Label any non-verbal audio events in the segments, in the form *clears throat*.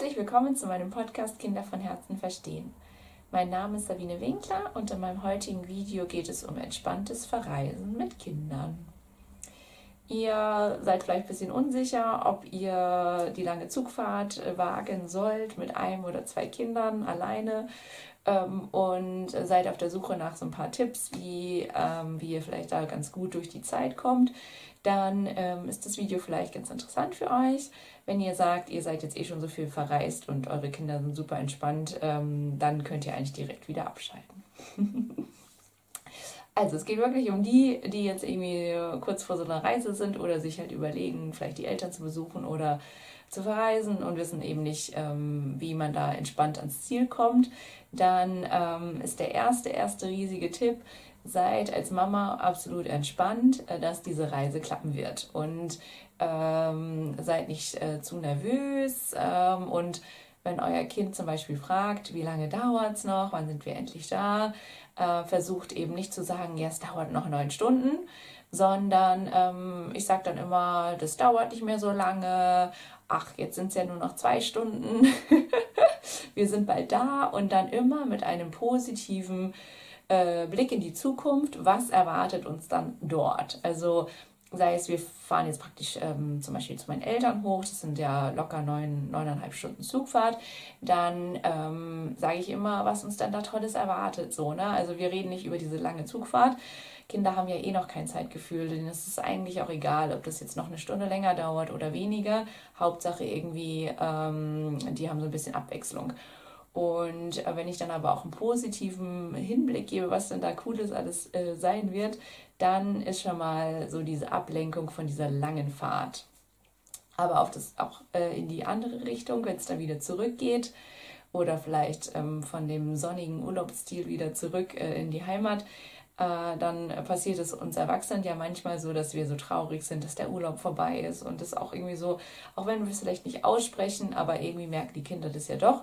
Herzlich willkommen zu meinem Podcast Kinder von Herzen verstehen. Mein Name ist Sabine Winkler und in meinem heutigen Video geht es um entspanntes Verreisen mit Kindern. Ihr seid vielleicht ein bisschen unsicher, ob ihr die lange Zugfahrt wagen sollt mit einem oder zwei Kindern alleine ähm, und seid auf der Suche nach so ein paar Tipps, wie, ähm, wie ihr vielleicht da ganz gut durch die Zeit kommt, dann ähm, ist das Video vielleicht ganz interessant für euch. Wenn ihr sagt, ihr seid jetzt eh schon so viel verreist und eure Kinder sind super entspannt, ähm, dann könnt ihr eigentlich direkt wieder abschalten. *laughs* also es geht wirklich um die, die jetzt irgendwie kurz vor so einer Reise sind oder sich halt überlegen, vielleicht die Eltern zu besuchen oder zu verreisen und wissen eben nicht, ähm, wie man da entspannt ans Ziel kommt, dann ähm, ist der erste, erste riesige Tipp, seid als Mama absolut entspannt, äh, dass diese Reise klappen wird. Und ähm, seid nicht äh, zu nervös. Ähm, und wenn euer Kind zum Beispiel fragt, wie lange dauert es noch, wann sind wir endlich da, äh, versucht eben nicht zu sagen, ja, es dauert noch neun Stunden, sondern ähm, ich sage dann immer, das dauert nicht mehr so lange. Ach, jetzt sind es ja nur noch zwei Stunden. *laughs* wir sind bald da und dann immer mit einem positiven äh, Blick in die Zukunft, was erwartet uns dann dort. Also sei es, wir fahren jetzt praktisch ähm, zum Beispiel zu meinen Eltern hoch, das sind ja locker neun, neuneinhalb Stunden Zugfahrt, dann ähm, sage ich immer, was uns dann da Tolles erwartet. So, ne? Also wir reden nicht über diese lange Zugfahrt. Kinder haben ja eh noch kein Zeitgefühl, denn es ist eigentlich auch egal, ob das jetzt noch eine Stunde länger dauert oder weniger. Hauptsache irgendwie, ähm, die haben so ein bisschen Abwechslung. Und äh, wenn ich dann aber auch einen positiven Hinblick gebe, was denn da Cooles alles äh, sein wird, dann ist schon mal so diese Ablenkung von dieser langen Fahrt. Aber auf das, auch äh, in die andere Richtung, wenn es dann wieder zurückgeht oder vielleicht ähm, von dem sonnigen Urlaubsstil wieder zurück äh, in die Heimat, äh, dann passiert es uns Erwachsenen ja manchmal so, dass wir so traurig sind, dass der Urlaub vorbei ist und das auch irgendwie so, auch wenn wir es vielleicht nicht aussprechen, aber irgendwie merken die Kinder das ja doch.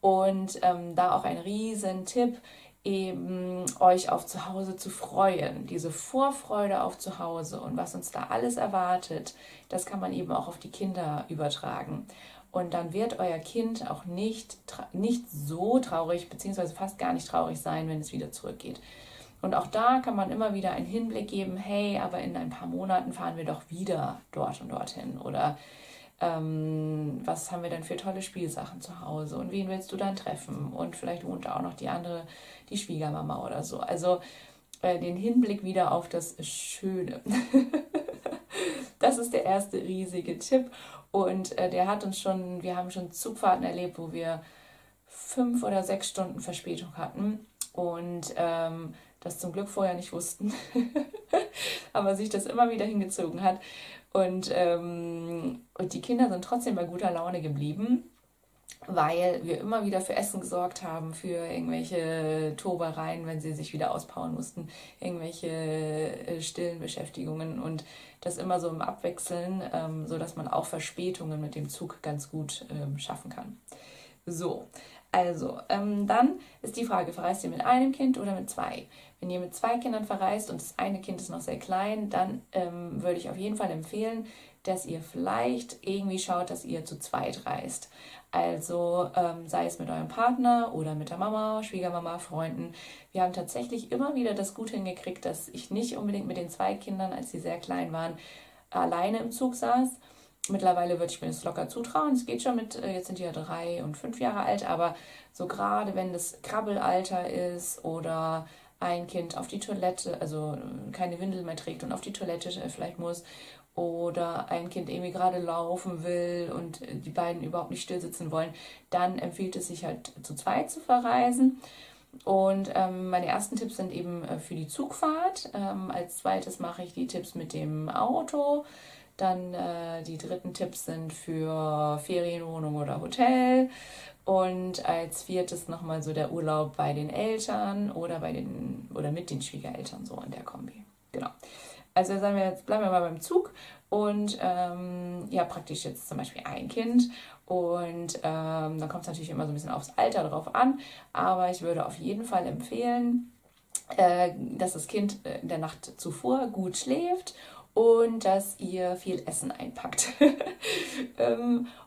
Und ähm, da auch ein Riesentipp, eben euch auf zu Hause zu freuen. Diese Vorfreude auf zu Hause und was uns da alles erwartet, das kann man eben auch auf die Kinder übertragen. Und dann wird euer Kind auch nicht, nicht so traurig, beziehungsweise fast gar nicht traurig sein, wenn es wieder zurückgeht. Und auch da kann man immer wieder einen Hinblick geben, hey, aber in ein paar Monaten fahren wir doch wieder dort und dorthin. Oder ähm, was haben wir denn für tolle Spielsachen zu Hause und wen willst du dann treffen und vielleicht wohnt da auch noch die andere, die Schwiegermama oder so. Also äh, den Hinblick wieder auf das Schöne. *laughs* das ist der erste riesige Tipp und äh, der hat uns schon, wir haben schon Zugfahrten erlebt, wo wir fünf oder sechs Stunden Verspätung hatten und ähm, das zum Glück vorher nicht wussten, *laughs* aber sich das immer wieder hingezogen hat. Und, ähm, und die Kinder sind trotzdem bei guter Laune geblieben, weil wir immer wieder für Essen gesorgt haben, für irgendwelche Tobereien, wenn sie sich wieder auspowern mussten, irgendwelche äh, stillen Beschäftigungen und das immer so im Abwechseln, ähm, sodass man auch Verspätungen mit dem Zug ganz gut ähm, schaffen kann. So, also, ähm, dann ist die Frage, verreist ihr mit einem Kind oder mit zwei? Wenn ihr mit zwei Kindern verreist und das eine Kind ist noch sehr klein, dann ähm, würde ich auf jeden Fall empfehlen, dass ihr vielleicht irgendwie schaut, dass ihr zu zweit reist. Also ähm, sei es mit eurem Partner oder mit der Mama, Schwiegermama, Freunden. Wir haben tatsächlich immer wieder das gut hingekriegt, dass ich nicht unbedingt mit den zwei Kindern, als sie sehr klein waren, alleine im Zug saß, Mittlerweile würde ich mir das locker zutrauen. Es geht schon mit, äh, jetzt sind die ja drei und fünf Jahre alt, aber so gerade wenn das Krabbelalter ist oder ein Kind auf die Toilette, also äh, keine Windel mehr trägt und auf die Toilette äh, vielleicht muss, oder ein Kind irgendwie gerade laufen will und die beiden überhaupt nicht still sitzen wollen, dann empfiehlt es sich halt zu zweit zu verreisen. Und ähm, meine ersten Tipps sind eben für die Zugfahrt. Ähm, als zweites mache ich die Tipps mit dem Auto. Dann äh, die dritten Tipps sind für Ferienwohnung oder Hotel. Und als viertes nochmal so der Urlaub bei den Eltern oder bei den oder mit den Schwiegereltern, so in der Kombi. Genau. Also sagen wir jetzt, bleiben wir mal beim Zug und ähm, ja, praktisch jetzt zum Beispiel ein Kind. Und ähm, dann kommt es natürlich immer so ein bisschen aufs Alter drauf an. Aber ich würde auf jeden Fall empfehlen, äh, dass das Kind äh, in der Nacht zuvor gut schläft und dass ihr viel Essen einpackt. *laughs*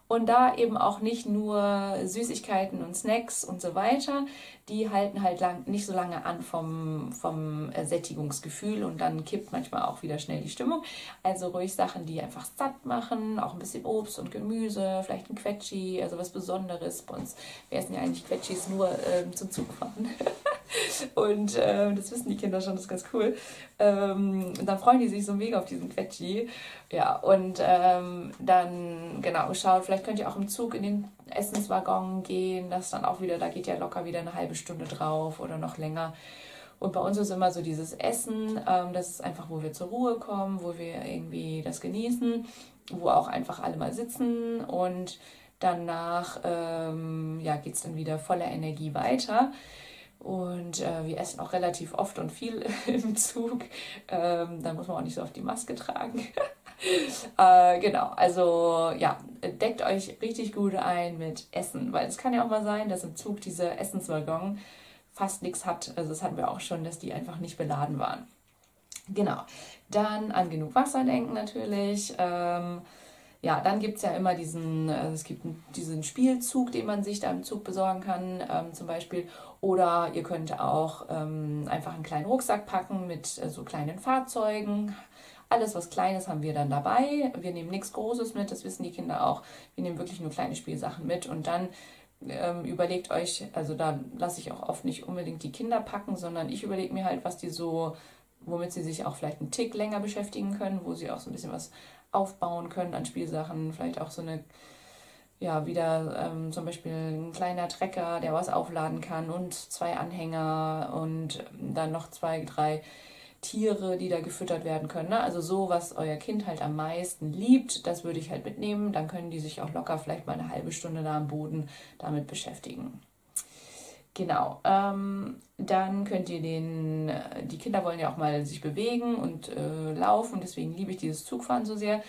ähm, und da eben auch nicht nur Süßigkeiten und Snacks und so weiter, die halten halt lang, nicht so lange an vom, vom Sättigungsgefühl und dann kippt manchmal auch wieder schnell die Stimmung. Also ruhig Sachen, die einfach satt machen, auch ein bisschen Obst und Gemüse, vielleicht ein Quetschi, also was Besonderes. Bei uns, wir essen ja eigentlich Quetschis nur ähm, zum Zugfahren. *laughs* und äh, das wissen die Kinder schon, das ist ganz cool. Ähm, dann freuen die sich so mega auf diesen Quetschi. Ja, und ähm, dann, genau, schaut, vielleicht könnt ihr auch im Zug in den Essenswaggon gehen. Das dann auch wieder, da geht ja locker wieder eine halbe Stunde drauf oder noch länger. Und bei uns ist immer so dieses Essen, ähm, das ist einfach, wo wir zur Ruhe kommen, wo wir irgendwie das genießen, wo auch einfach alle mal sitzen und danach ähm, ja, geht es dann wieder voller Energie weiter. Und äh, wir essen auch relativ oft und viel *laughs* im Zug. Ähm, da muss man auch nicht so oft die Maske tragen. *laughs* *laughs* äh, genau, also ja, deckt euch richtig gut ein mit Essen, weil es kann ja auch mal sein, dass im Zug diese Essenswaggon fast nichts hat. Also das hatten wir auch schon, dass die einfach nicht beladen waren. Genau, dann an genug Wasser denken natürlich. Ähm, ja, dann gibt es ja immer diesen, also es gibt diesen Spielzug, den man sich da im Zug besorgen kann, ähm, zum Beispiel. Oder ihr könnt auch ähm, einfach einen kleinen Rucksack packen mit äh, so kleinen Fahrzeugen, alles, was Kleines haben wir dann dabei. Wir nehmen nichts Großes mit, das wissen die Kinder auch. Wir nehmen wirklich nur kleine Spielsachen mit und dann ähm, überlegt euch, also da lasse ich auch oft nicht unbedingt die Kinder packen, sondern ich überlege mir halt, was die so, womit sie sich auch vielleicht einen Tick länger beschäftigen können, wo sie auch so ein bisschen was aufbauen können an Spielsachen, vielleicht auch so eine ja, wieder ähm, zum Beispiel ein kleiner Trecker, der was aufladen kann und zwei Anhänger und dann noch zwei, drei Tiere, die da gefüttert werden können. Ne? Also so, was euer Kind halt am meisten liebt, das würde ich halt mitnehmen. Dann können die sich auch locker vielleicht mal eine halbe Stunde da am Boden damit beschäftigen. Genau. Ähm, dann könnt ihr den, äh, die Kinder wollen ja auch mal sich bewegen und äh, laufen, deswegen liebe ich dieses Zugfahren so sehr.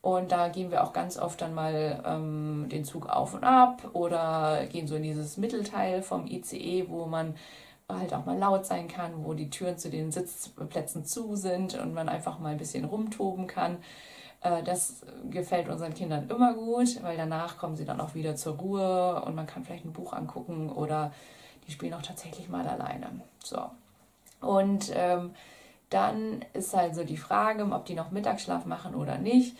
Und da gehen wir auch ganz oft dann mal ähm, den Zug auf und ab oder gehen so in dieses Mittelteil vom ICE, wo man halt auch mal laut sein kann, wo die Türen zu den Sitzplätzen zu sind und man einfach mal ein bisschen rumtoben kann. Äh, das gefällt unseren Kindern immer gut, weil danach kommen sie dann auch wieder zur Ruhe und man kann vielleicht ein Buch angucken oder die spielen auch tatsächlich mal alleine. So. Und ähm, dann ist halt so die Frage, ob die noch Mittagsschlaf machen oder nicht.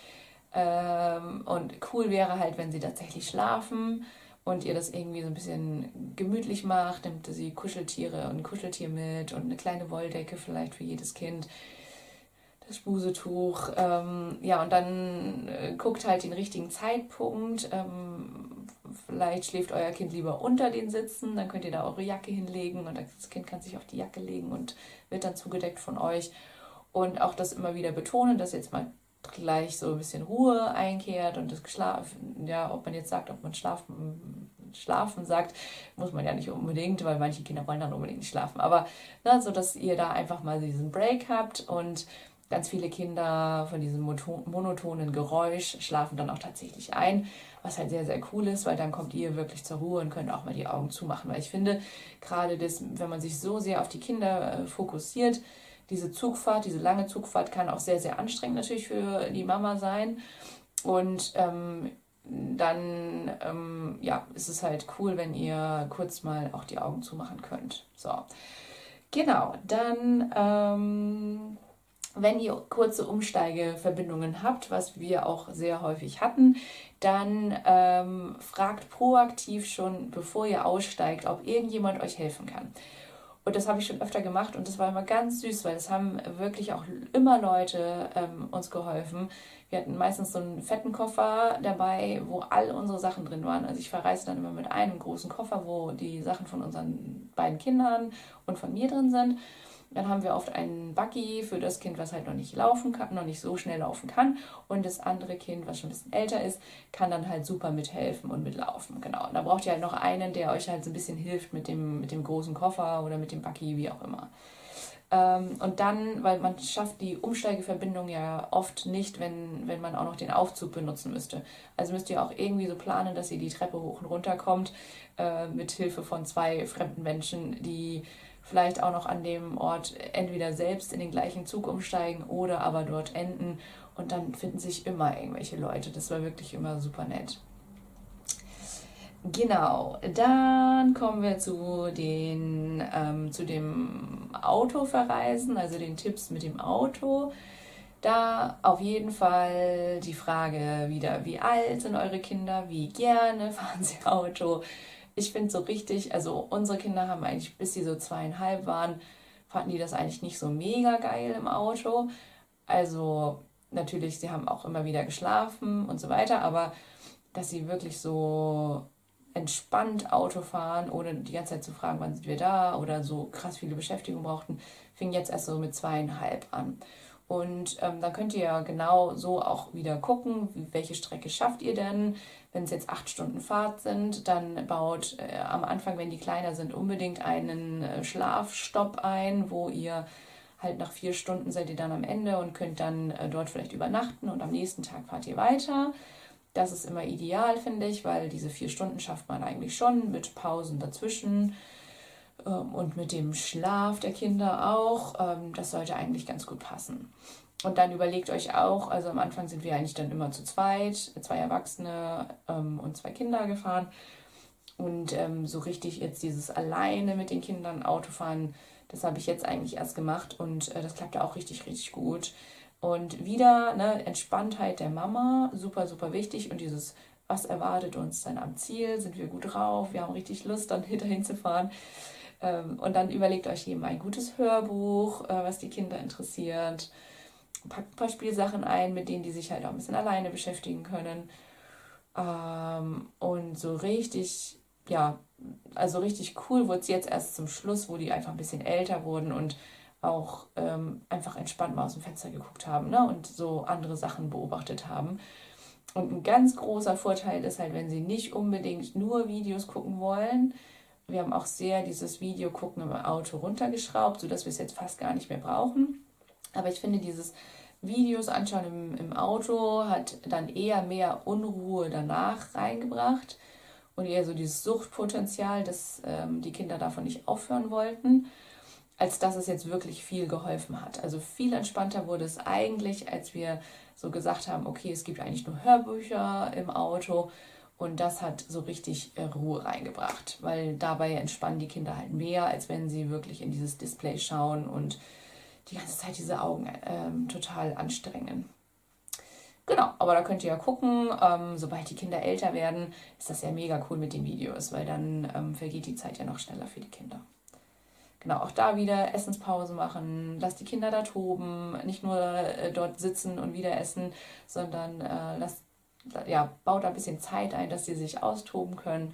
Ähm, und cool wäre halt, wenn sie tatsächlich schlafen und ihr das irgendwie so ein bisschen gemütlich macht, nimmt sie Kuscheltiere und ein Kuscheltier mit und eine kleine Wolldecke vielleicht für jedes Kind, das Busetuch. Ähm, ja, und dann äh, guckt halt den richtigen Zeitpunkt. Ähm, vielleicht schläft euer Kind lieber unter den Sitzen, dann könnt ihr da eure Jacke hinlegen und das Kind kann sich auf die Jacke legen und wird dann zugedeckt von euch. Und auch das immer wieder betonen, dass jetzt mal gleich so ein bisschen Ruhe einkehrt und das Schlafen, ja, ob man jetzt sagt, ob man schlafen, schlafen sagt, muss man ja nicht unbedingt, weil manche Kinder wollen dann unbedingt nicht schlafen. Aber ne, so, dass ihr da einfach mal diesen Break habt und ganz viele Kinder von diesem monotonen Geräusch schlafen dann auch tatsächlich ein, was halt sehr, sehr cool ist, weil dann kommt ihr wirklich zur Ruhe und könnt auch mal die Augen zumachen. Weil ich finde, gerade das, wenn man sich so sehr auf die Kinder äh, fokussiert, diese Zugfahrt, diese lange Zugfahrt kann auch sehr, sehr anstrengend natürlich für die Mama sein. Und ähm, dann ähm, ja, ist es halt cool, wenn ihr kurz mal auch die Augen zumachen könnt. So, genau, dann. Ähm, wenn ihr kurze Umsteigeverbindungen habt, was wir auch sehr häufig hatten, dann ähm, fragt proaktiv schon, bevor ihr aussteigt, ob irgendjemand euch helfen kann. Und das habe ich schon öfter gemacht und das war immer ganz süß, weil es haben wirklich auch immer Leute ähm, uns geholfen. Wir hatten meistens so einen fetten Koffer dabei, wo all unsere Sachen drin waren. Also ich verreise dann immer mit einem großen Koffer, wo die Sachen von unseren beiden Kindern und von mir drin sind. Dann haben wir oft einen Buggy für das Kind, was halt noch nicht laufen kann, noch nicht so schnell laufen kann. Und das andere Kind, was schon ein bisschen älter ist, kann dann halt super mithelfen und mitlaufen. Genau. Und da braucht ihr halt noch einen, der euch halt so ein bisschen hilft mit dem, mit dem großen Koffer oder mit dem Buggy, wie auch immer. Ähm, und dann, weil man schafft die Umsteigeverbindung ja oft nicht, wenn, wenn man auch noch den Aufzug benutzen müsste. Also müsst ihr auch irgendwie so planen, dass ihr die Treppe hoch und runter kommt, äh, mit Hilfe von zwei fremden Menschen, die vielleicht auch noch an dem Ort entweder selbst in den gleichen Zug umsteigen oder aber dort enden. Und dann finden sich immer irgendwelche Leute. Das war wirklich immer super nett. Genau, dann kommen wir zu den ähm, zu dem Autoverreisen, also den Tipps mit dem Auto. Da auf jeden Fall die Frage wieder, wie alt sind eure Kinder, wie gerne *laughs* fahren sie Auto. Ich finde so richtig, also unsere Kinder haben eigentlich, bis sie so zweieinhalb waren, fanden die das eigentlich nicht so mega geil im Auto. Also natürlich, sie haben auch immer wieder geschlafen und so weiter, aber dass sie wirklich so entspannt Auto fahren, ohne die ganze Zeit zu fragen, wann sind wir da oder so krass viele Beschäftigung brauchten, fing jetzt erst so mit zweieinhalb an. Und ähm, dann könnt ihr ja genau so auch wieder gucken, welche Strecke schafft ihr denn. Wenn es jetzt acht Stunden Fahrt sind, dann baut äh, am Anfang, wenn die kleiner sind, unbedingt einen äh, Schlafstopp ein, wo ihr halt nach vier Stunden seid ihr dann am Ende und könnt dann äh, dort vielleicht übernachten und am nächsten Tag fahrt ihr weiter. Das ist immer ideal, finde ich, weil diese vier Stunden schafft man eigentlich schon mit Pausen dazwischen ähm, und mit dem Schlaf der Kinder auch. Ähm, das sollte eigentlich ganz gut passen. Und dann überlegt euch auch, also am Anfang sind wir eigentlich dann immer zu zweit, zwei Erwachsene ähm, und zwei Kinder gefahren. Und so richtig jetzt dieses alleine mit den Kindern Autofahren, das habe ich jetzt eigentlich erst gemacht und äh, das klappt ja auch richtig, richtig gut. Und wieder ne, Entspanntheit der Mama, super, super wichtig. Und dieses, was erwartet uns dann am Ziel? Sind wir gut drauf? Wir haben richtig Lust, dann *laughs* dahin zu fahren. Ähm, und dann überlegt euch eben ein gutes Hörbuch, äh, was die Kinder interessiert. Packt ein paar Spielsachen ein, mit denen die sich halt auch ein bisschen alleine beschäftigen können. Ähm, und so richtig, ja, also richtig cool wurde es jetzt erst zum Schluss, wo die einfach ein bisschen älter wurden und auch ähm, einfach entspannt mal aus dem Fenster geguckt haben ne? und so andere Sachen beobachtet haben. Und ein ganz großer Vorteil ist halt, wenn sie nicht unbedingt nur Videos gucken wollen. Wir haben auch sehr dieses Video gucken im Auto runtergeschraubt, sodass wir es jetzt fast gar nicht mehr brauchen. Aber ich finde, dieses Videos anschauen im, im Auto hat dann eher mehr Unruhe danach reingebracht und eher so dieses Suchtpotenzial, dass ähm, die Kinder davon nicht aufhören wollten als dass es jetzt wirklich viel geholfen hat. Also viel entspannter wurde es eigentlich, als wir so gesagt haben, okay, es gibt eigentlich nur Hörbücher im Auto. Und das hat so richtig äh, Ruhe reingebracht, weil dabei entspannen die Kinder halt mehr, als wenn sie wirklich in dieses Display schauen und die ganze Zeit diese Augen ähm, total anstrengen. Genau, aber da könnt ihr ja gucken, ähm, sobald die Kinder älter werden, ist das ja mega cool mit den Videos, weil dann ähm, vergeht die Zeit ja noch schneller für die Kinder genau, auch da wieder Essenspause machen, lass die Kinder da toben, nicht nur äh, dort sitzen und wieder essen, sondern äh, lass, ja, baut da ein bisschen Zeit ein, dass sie sich austoben können.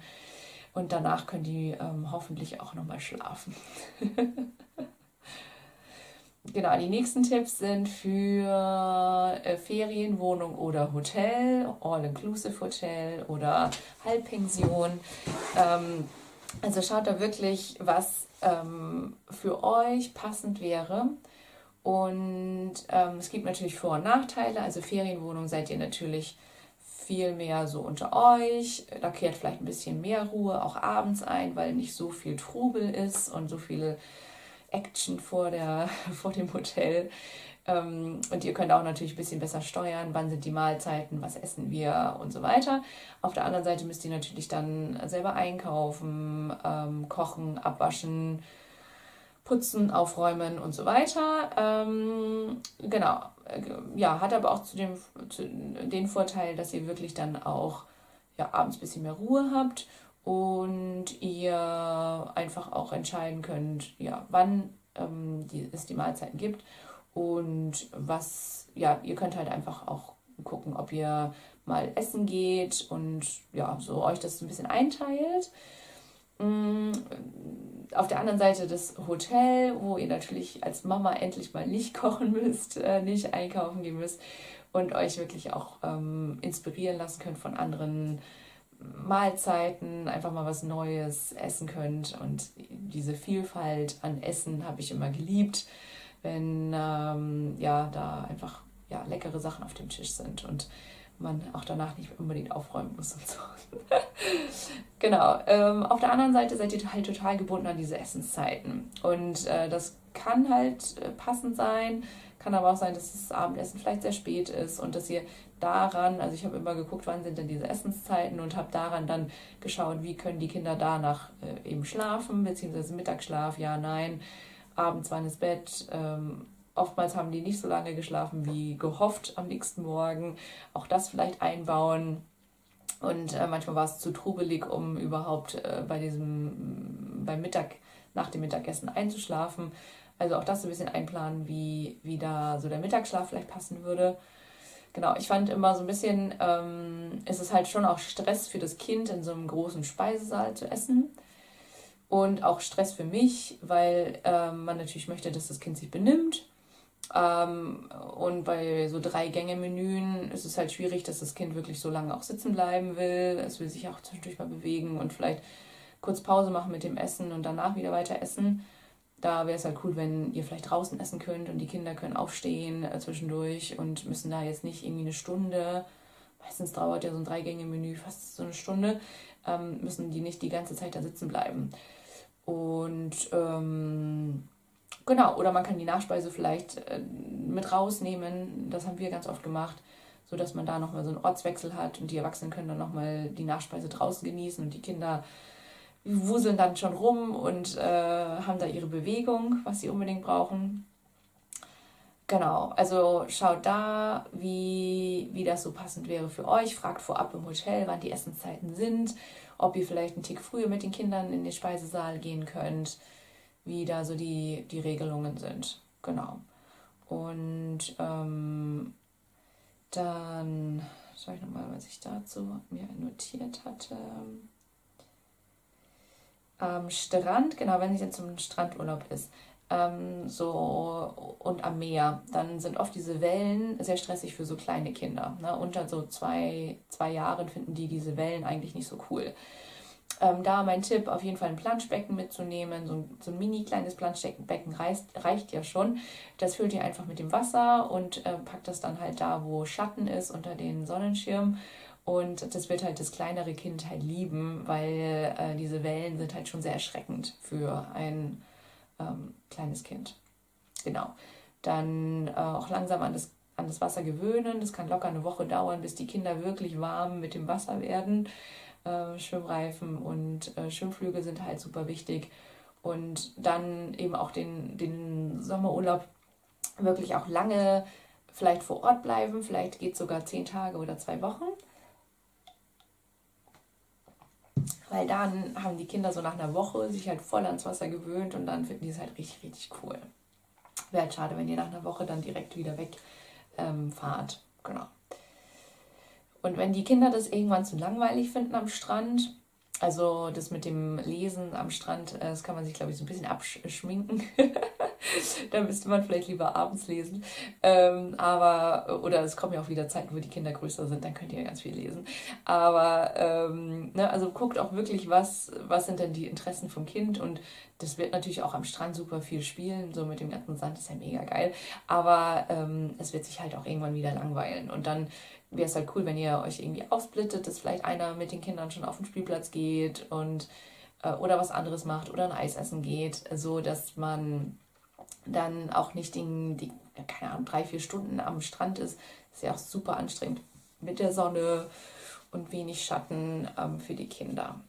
Und danach können die ähm, hoffentlich auch nochmal schlafen. *laughs* genau, die nächsten Tipps sind für äh, Ferienwohnung oder Hotel, All-Inclusive Hotel oder Halbpension. Ähm, also schaut da wirklich, was ähm, für euch passend wäre. Und ähm, es gibt natürlich Vor- und Nachteile. Also Ferienwohnung seid ihr natürlich viel mehr so unter euch. Da kehrt vielleicht ein bisschen mehr Ruhe auch abends ein, weil nicht so viel Trubel ist und so viele Action vor, der, *laughs* vor dem Hotel. Ähm, und ihr könnt auch natürlich ein bisschen besser steuern, wann sind die Mahlzeiten, was essen wir und so weiter. Auf der anderen Seite müsst ihr natürlich dann selber einkaufen, ähm, kochen, abwaschen, putzen, aufräumen und so weiter. Ähm, genau. Äh, ja, hat aber auch zu dem, zu den Vorteil, dass ihr wirklich dann auch ja, abends ein bisschen mehr Ruhe habt und ihr einfach auch entscheiden könnt, ja, wann ähm, die, es die Mahlzeiten gibt und was, ja, ihr könnt halt einfach auch gucken, ob ihr mal essen geht und ja, so euch das ein bisschen einteilt. Mm, auf der anderen Seite das Hotel, wo ihr natürlich als Mama endlich mal nicht *laughs* kochen müsst, äh, nicht einkaufen gehen müsst und euch wirklich auch ähm, inspirieren lassen könnt von anderen Mahlzeiten, einfach mal was Neues essen könnt. Und diese Vielfalt an Essen habe ich immer geliebt wenn ähm, ja, da einfach ja, leckere Sachen auf dem Tisch sind. Und man auch danach nicht unbedingt aufräumen muss und so. *laughs* genau. Ähm, auf der anderen Seite seid ihr halt total gebunden an diese Essenszeiten. Und äh, das kann halt äh, passend sein, kann aber auch sein, dass das Abendessen vielleicht sehr spät ist und dass ihr daran, also ich habe immer geguckt, wann sind denn diese Essenszeiten und habe daran dann geschaut, wie können die Kinder danach äh, eben schlafen, beziehungsweise Mittagsschlaf, ja, nein, abends wann ins Bett. Ähm, oftmals haben die nicht so lange geschlafen wie gehofft am nächsten Morgen. Auch das vielleicht einbauen. Und äh, manchmal war es zu trubelig, um überhaupt äh, bei diesem, beim Mittag, nach dem Mittagessen einzuschlafen. Also auch das ein bisschen einplanen, wie, wie da so der Mittagsschlaf vielleicht passen würde. Genau, ich fand immer so ein bisschen, ähm, es ist halt schon auch Stress für das Kind, in so einem großen Speisesaal zu essen. Und auch Stress für mich, weil ähm, man natürlich möchte, dass das Kind sich benimmt. Ähm, und bei so drei Gänge-Menüen ist es halt schwierig, dass das Kind wirklich so lange auch sitzen bleiben will. Es will sich auch zwischendurch mal bewegen und vielleicht kurz Pause machen mit dem Essen und danach wieder weiter essen. Da wäre es halt cool, wenn ihr vielleicht draußen essen könnt und die Kinder können aufstehen äh, zwischendurch und müssen da jetzt nicht irgendwie eine Stunde, meistens dauert ja so ein Dreigänge-Menü fast so eine Stunde, ähm, müssen die nicht die ganze Zeit da sitzen bleiben. Und ähm, genau, oder man kann die Nachspeise vielleicht äh, mit rausnehmen, das haben wir ganz oft gemacht, sodass man da nochmal so einen Ortswechsel hat und die Erwachsenen können dann nochmal die Nachspeise draußen genießen und die Kinder wuseln dann schon rum und äh, haben da ihre Bewegung, was sie unbedingt brauchen. Genau, also schaut da, wie, wie das so passend wäre für euch. Fragt vorab im Hotel, wann die Essenszeiten sind, ob ihr vielleicht einen Tick früher mit den Kindern in den Speisesaal gehen könnt, wie da so die, die Regelungen sind. Genau. Und ähm, dann schaue ich nochmal, was ich dazu mir notiert hatte am Strand, genau, wenn es jetzt zum Strandurlaub ist, ähm, so und am Meer, dann sind oft diese Wellen sehr stressig für so kleine Kinder. Ne? Unter so zwei, zwei Jahren finden die diese Wellen eigentlich nicht so cool. Ähm, da mein Tipp, auf jeden Fall ein Planschbecken mitzunehmen. So ein, so ein mini kleines Planschbecken reicht, reicht ja schon. Das füllt ihr einfach mit dem Wasser und äh, packt das dann halt da, wo Schatten ist, unter den Sonnenschirm. Und das wird halt das kleinere Kind halt lieben, weil äh, diese Wellen sind halt schon sehr erschreckend für ein ähm, kleines Kind. Genau. Dann äh, auch langsam an das, an das Wasser gewöhnen. Das kann locker eine Woche dauern, bis die Kinder wirklich warm mit dem Wasser werden. Äh, Schwimmreifen und äh, Schwimmflüge sind halt super wichtig. Und dann eben auch den, den Sommerurlaub wirklich auch lange vielleicht vor Ort bleiben. Vielleicht geht es sogar zehn Tage oder zwei Wochen Weil dann haben die Kinder so nach einer Woche sich halt voll ans Wasser gewöhnt und dann finden die es halt richtig, richtig cool. Wäre halt schade, wenn ihr nach einer Woche dann direkt wieder wegfahrt. Ähm, genau. Und wenn die Kinder das irgendwann zu langweilig finden am Strand, also das mit dem Lesen am Strand, äh, das kann man sich, glaube ich, so ein bisschen abschminken. *laughs* *laughs* da müsste man vielleicht lieber abends lesen. Ähm, aber, oder es kommen ja auch wieder Zeiten, wo die Kinder größer sind, dann könnt ihr ja ganz viel lesen. Aber, ähm, ne, also guckt auch wirklich, was, was sind denn die Interessen vom Kind und das wird natürlich auch am Strand super viel spielen, so mit dem ganzen Sand ist ja mega geil. Aber ähm, es wird sich halt auch irgendwann wieder langweilen und dann wäre es halt cool, wenn ihr euch irgendwie aufsplittet, dass vielleicht einer mit den Kindern schon auf den Spielplatz geht und äh, oder was anderes macht oder ein Eis essen geht, so dass man dann auch nicht die, die, keine Ahnung, drei, vier Stunden am Strand ist. Ist ja auch super anstrengend mit der Sonne und wenig Schatten ähm, für die Kinder.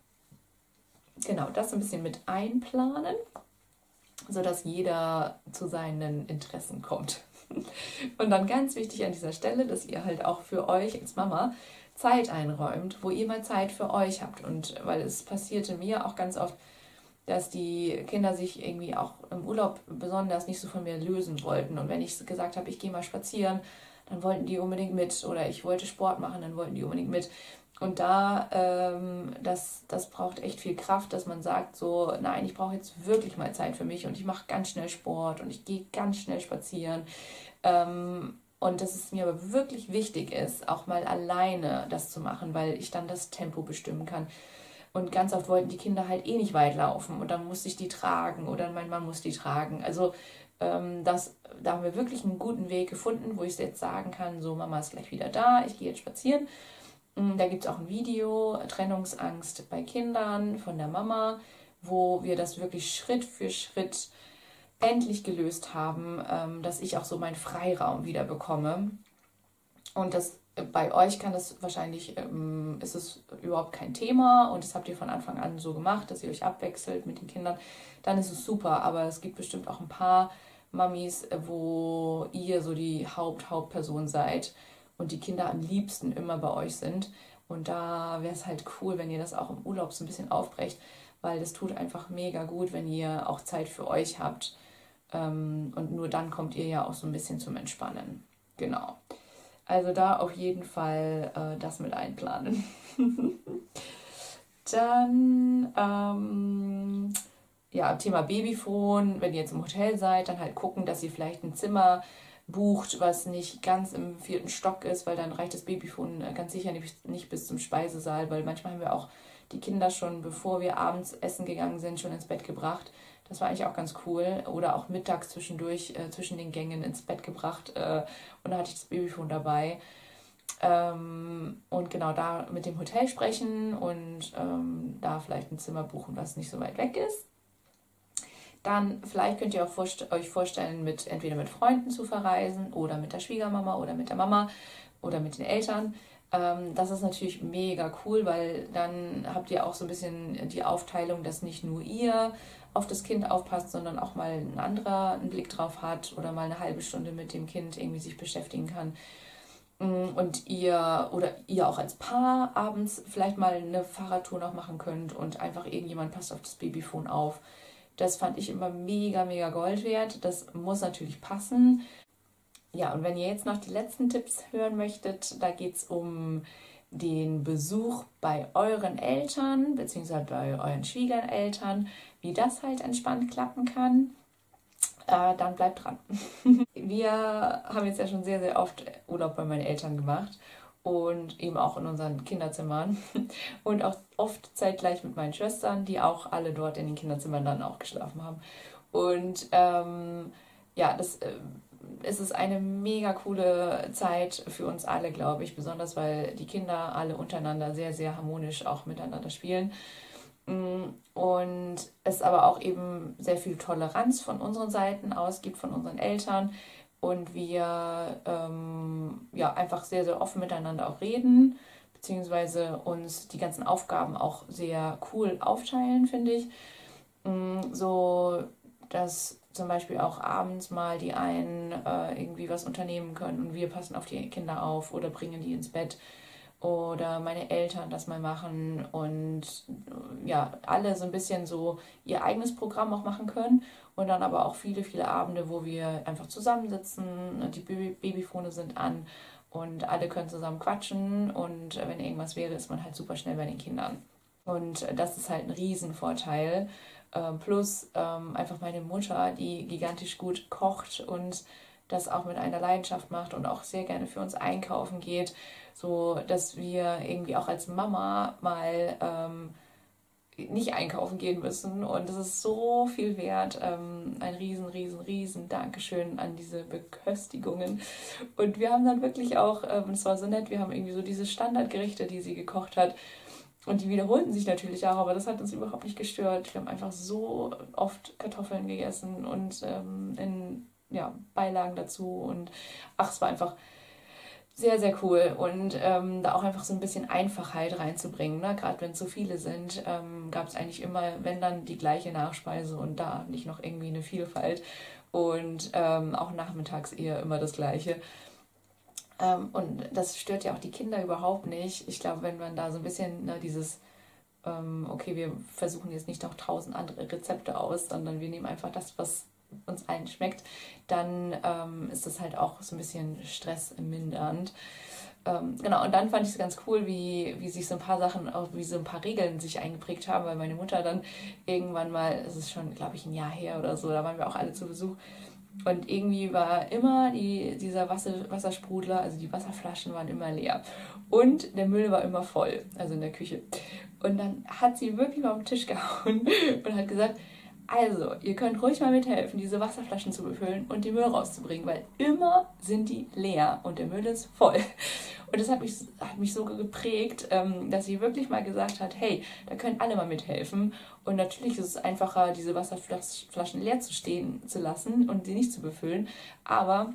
Genau, das ein bisschen mit einplanen, sodass jeder zu seinen Interessen kommt. *laughs* Und dann ganz wichtig an dieser Stelle, dass ihr halt auch für euch als Mama Zeit einräumt, wo ihr mal Zeit für euch habt. Und weil es passierte mir auch ganz oft, dass die Kinder sich irgendwie auch im Urlaub besonders nicht so von mir lösen wollten. Und wenn ich gesagt habe, ich gehe mal spazieren, dann wollten die unbedingt mit. Oder ich wollte Sport machen, dann wollten die unbedingt mit. Und da, ähm, das, das braucht echt viel Kraft, dass man sagt, so, nein, ich brauche jetzt wirklich mal Zeit für mich und ich mache ganz schnell Sport und ich gehe ganz schnell spazieren. Ähm, und dass es mir aber wirklich wichtig ist, auch mal alleine das zu machen, weil ich dann das Tempo bestimmen kann. Und ganz oft wollten die Kinder halt eh nicht weit laufen und dann musste ich die tragen oder mein Mann muss die tragen. Also Ähm, das, da haben wir wirklich einen guten Weg gefunden, wo ich jetzt sagen kann, so Mama ist gleich wieder da, ich gehe jetzt spazieren. Mm, da gibt es auch ein Video, Trennungsangst bei Kindern von der Mama, wo wir das wirklich Schritt für Schritt endlich gelöst haben, ähm, dass ich auch so meinen Freiraum wieder bekomme. Und das bei euch kann das wahrscheinlich, ähm, ist es überhaupt kein Thema und das habt ihr von Anfang an so gemacht, dass ihr euch abwechselt mit den Kindern, dann ist es super. Aber es gibt bestimmt auch ein paar Mamis, wo ihr so die Haupt Hauptperson seid und die Kinder am liebsten immer bei euch sind. Und da wäre es halt cool, wenn ihr das auch im Urlaub so ein bisschen aufbrecht, weil das tut einfach mega gut, wenn ihr auch Zeit für euch habt. Ähm, und nur dann kommt ihr ja auch so ein bisschen zum Entspannen. Genau. Also da auf jeden Fall äh, das mit einplanen. *laughs* dann, ähm, ja, Thema Babyphone. Wenn ihr jetzt im Hotel seid, dann halt gucken, dass ihr vielleicht ein Zimmer bucht, was nicht ganz im vierten Stock ist, weil dann reicht das Babyphone äh, ganz sicher nicht bis zum Speisesaal, weil manchmal haben wir auch die Kinder schon, bevor wir abends essen gegangen sind, schon ins Bett gebracht. Das war eigentlich auch ganz cool. Oder auch mittags zwischendurch, äh, zwischen den Gängen ins Bett gebracht. Äh, und da hatte ich das Babyphone dabei. Ähm, und genau da mit dem Hotel sprechen und ähm, da vielleicht ein Zimmer buchen, was nicht so weit weg ist. Dann vielleicht könnt ihr auch vorst euch vorstellen, mit entweder mit Freunden zu verreisen oder mit der Schwiegermama oder mit der Mama oder mit den Eltern. Ähm, das ist natürlich mega cool, weil dann habt ihr auch so ein bisschen die Aufteilung, dass nicht nur ihr auf das Kind aufpasst, sondern auch mal ein anderer einen Blick drauf hat oder mal eine halbe Stunde mit dem Kind irgendwie sich beschäftigen kann. Mm, und ihr oder ihr auch als Paar abends vielleicht mal eine Fahrradtour noch machen könnt und einfach irgendjemand passt auf das Babyphone auf. Das fand ich immer mega, mega Gold wert. Das muss natürlich passen. Ja, und wenn ihr jetzt noch die letzten Tipps hören möchtet, da geht es um den Besuch bei euren Eltern bzw. bei euren Schwiegereltern, wie das halt entspannt klappen kann, äh, dann bleibt dran. *laughs* Wir haben jetzt ja schon sehr, sehr oft Urlaub bei meinen Eltern gemacht und eben auch in unseren Kinderzimmern *laughs* und auch oft zeitgleich mit meinen Schwestern, die auch alle dort in den Kinderzimmern dann auch geschlafen haben. Und ähm, ja, das äh, es ist eine mega coole Zeit für uns alle, glaube ich, besonders weil die Kinder alle untereinander sehr, sehr harmonisch auch miteinander spielen. Mm, und es aber auch eben sehr viel Toleranz von unseren Seiten aus gibt, von unseren Eltern. Und wir ähm, ja einfach sehr, sehr offen miteinander auch reden, beziehungsweise uns die ganzen Aufgaben auch sehr cool aufteilen, finde ich. Mm, so, dass zum Beispiel auch abends mal die einen äh, irgendwie was unternehmen können und wir passen auf die Kinder auf oder bringen die ins Bett oder meine Eltern das mal machen und äh, ja, alle so ein bisschen so ihr eigenes Programm auch machen können und dann aber auch viele, viele Abende, wo wir einfach zusammensitzen, die Babyfone sind an und alle können zusammen quatschen und wenn irgendwas wäre, ist man halt super schnell bei den Kindern. Und das ist halt ein Riesenvorteil. Ähm, plus ähm, einfach meine Mutter, die gigantisch gut kocht und das auch mit einer Leidenschaft macht und auch sehr gerne für uns einkaufen geht, so dass wir irgendwie auch als Mama mal ähm, nicht einkaufen gehen müssen und das ist so viel wert. Ähm, ein riesen, riesen, riesen Dankeschön an diese Beköstigungen. Und wir haben dann wirklich auch, ähm, es war so nett, wir haben irgendwie so diese Standardgerichte, die sie gekocht hat, und die wiederholten sich natürlich auch, aber das hat uns überhaupt nicht gestört. Wir haben einfach so oft Kartoffeln gegessen und ähm, in ja, Beilagen dazu. Und ach, es war einfach sehr, sehr cool. Und ähm, da auch einfach so ein bisschen Einfachheit reinzubringen. Ne? Gerade wenn es so viele sind, ähm, gab es eigentlich immer, wenn dann die gleiche Nachspeise und da nicht noch irgendwie eine Vielfalt. Und ähm, auch nachmittags eher immer das Gleiche. Ähm, und das stört ja auch die Kinder überhaupt nicht. Ich glaube, wenn man da so ein bisschen ne, dieses, ähm, okay, wir versuchen jetzt nicht noch tausend andere Rezepte aus, sondern wir nehmen einfach das, was uns allen schmeckt, dann ähm, ist das halt auch so ein bisschen stressmindernd. Ähm, genau, und dann fand ich es ganz cool, wie, wie sich so ein paar Sachen, auch wie so ein paar Regeln sich eingeprägt haben, weil meine Mutter dann irgendwann mal, es ist schon, glaube ich, ein Jahr her oder so, da waren wir auch alle zu Besuch und irgendwie war immer die, dieser Wasser, Wassersprudler, also die Wasserflaschen waren immer leer. Und der Müll war immer voll, also in der Küche. Und dann hat sie wirklich mal auf den Tisch *laughs* gehauen und hat gesagt, Also, ihr könnt ruhig mal mithelfen, diese Wasserflaschen zu befüllen und den Müll rauszubringen, weil immer sind die leer und der Müll ist voll. Und das hat mich, hat mich so geprägt, ähm, dass sie wirklich mal gesagt hat, hey, da können alle mal mithelfen. Und natürlich ist es einfacher, diese Wasserflaschen leer zu stehen zu lassen und sie nicht zu befüllen. Aber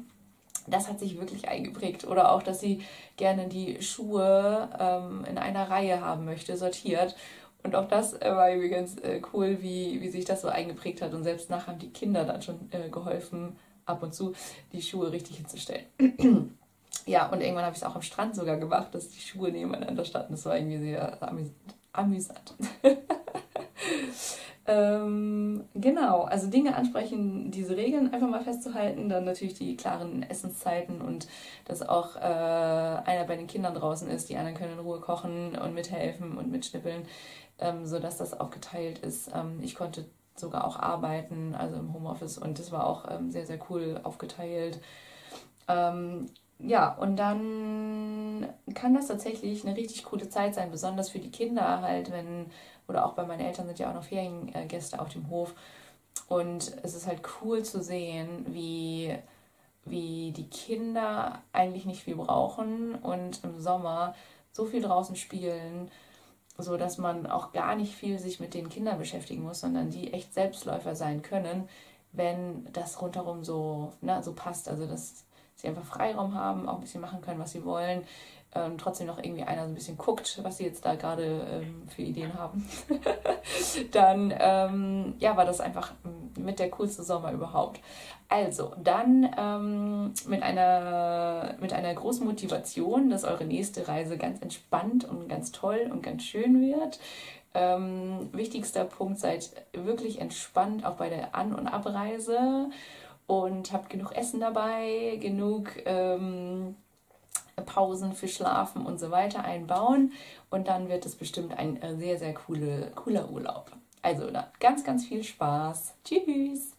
das hat sich wirklich eingeprägt. Oder auch, dass sie gerne die Schuhe ähm, in einer Reihe haben möchte, sortiert. Und auch das äh, war ganz äh, cool, wie, wie sich das so eingeprägt hat. Und selbst nachher haben die Kinder dann schon äh, geholfen, ab und zu die Schuhe richtig hinzustellen. *clears throat* ja, und irgendwann habe ich es auch am Strand sogar gemacht, dass die Schuhe nebeneinander standen. Das war irgendwie sehr amüsant. *laughs* Ähm, genau, also Dinge ansprechen, diese Regeln einfach mal festzuhalten, dann natürlich die klaren Essenszeiten und dass auch äh, einer bei den Kindern draußen ist, die anderen können in Ruhe kochen und mithelfen und mitschnippeln, ähm, sodass das aufgeteilt ist. Ähm, ich konnte sogar auch arbeiten, also im Homeoffice und das war auch ähm, sehr, sehr cool aufgeteilt. Ähm, ja, und dann kann das tatsächlich eine richtig coole Zeit sein, besonders für die Kinder halt, wenn oder auch bei meinen Eltern sind ja auch noch Feriengäste auf dem Hof. Und es ist halt cool zu sehen, wie, wie die Kinder eigentlich nicht viel brauchen und im Sommer so viel draußen spielen, so dass man auch gar nicht viel sich mit den Kindern beschäftigen muss, sondern die echt Selbstläufer sein können, wenn das rundherum so, ne, so passt. Also dass sie einfach Freiraum haben, auch ein bisschen machen können, was sie wollen, ähm, trotzdem noch irgendwie einer so ein bisschen guckt, was sie jetzt da gerade ähm, für Ideen haben, *laughs* dann ähm, ja, war das einfach mit der coolste Sommer überhaupt. Also, dann ähm, mit, einer, mit einer großen Motivation, dass eure nächste Reise ganz entspannt und ganz toll und ganz schön wird. Ähm, wichtigster Punkt, seid wirklich entspannt auch bei der An- und Abreise und habt genug Essen dabei, genug ähm, Pausen für Schlafen und so weiter einbauen. Und dann wird es bestimmt ein äh, sehr, sehr coole, cooler Urlaub. Also dann ganz, ganz viel Spaß. Tschüss.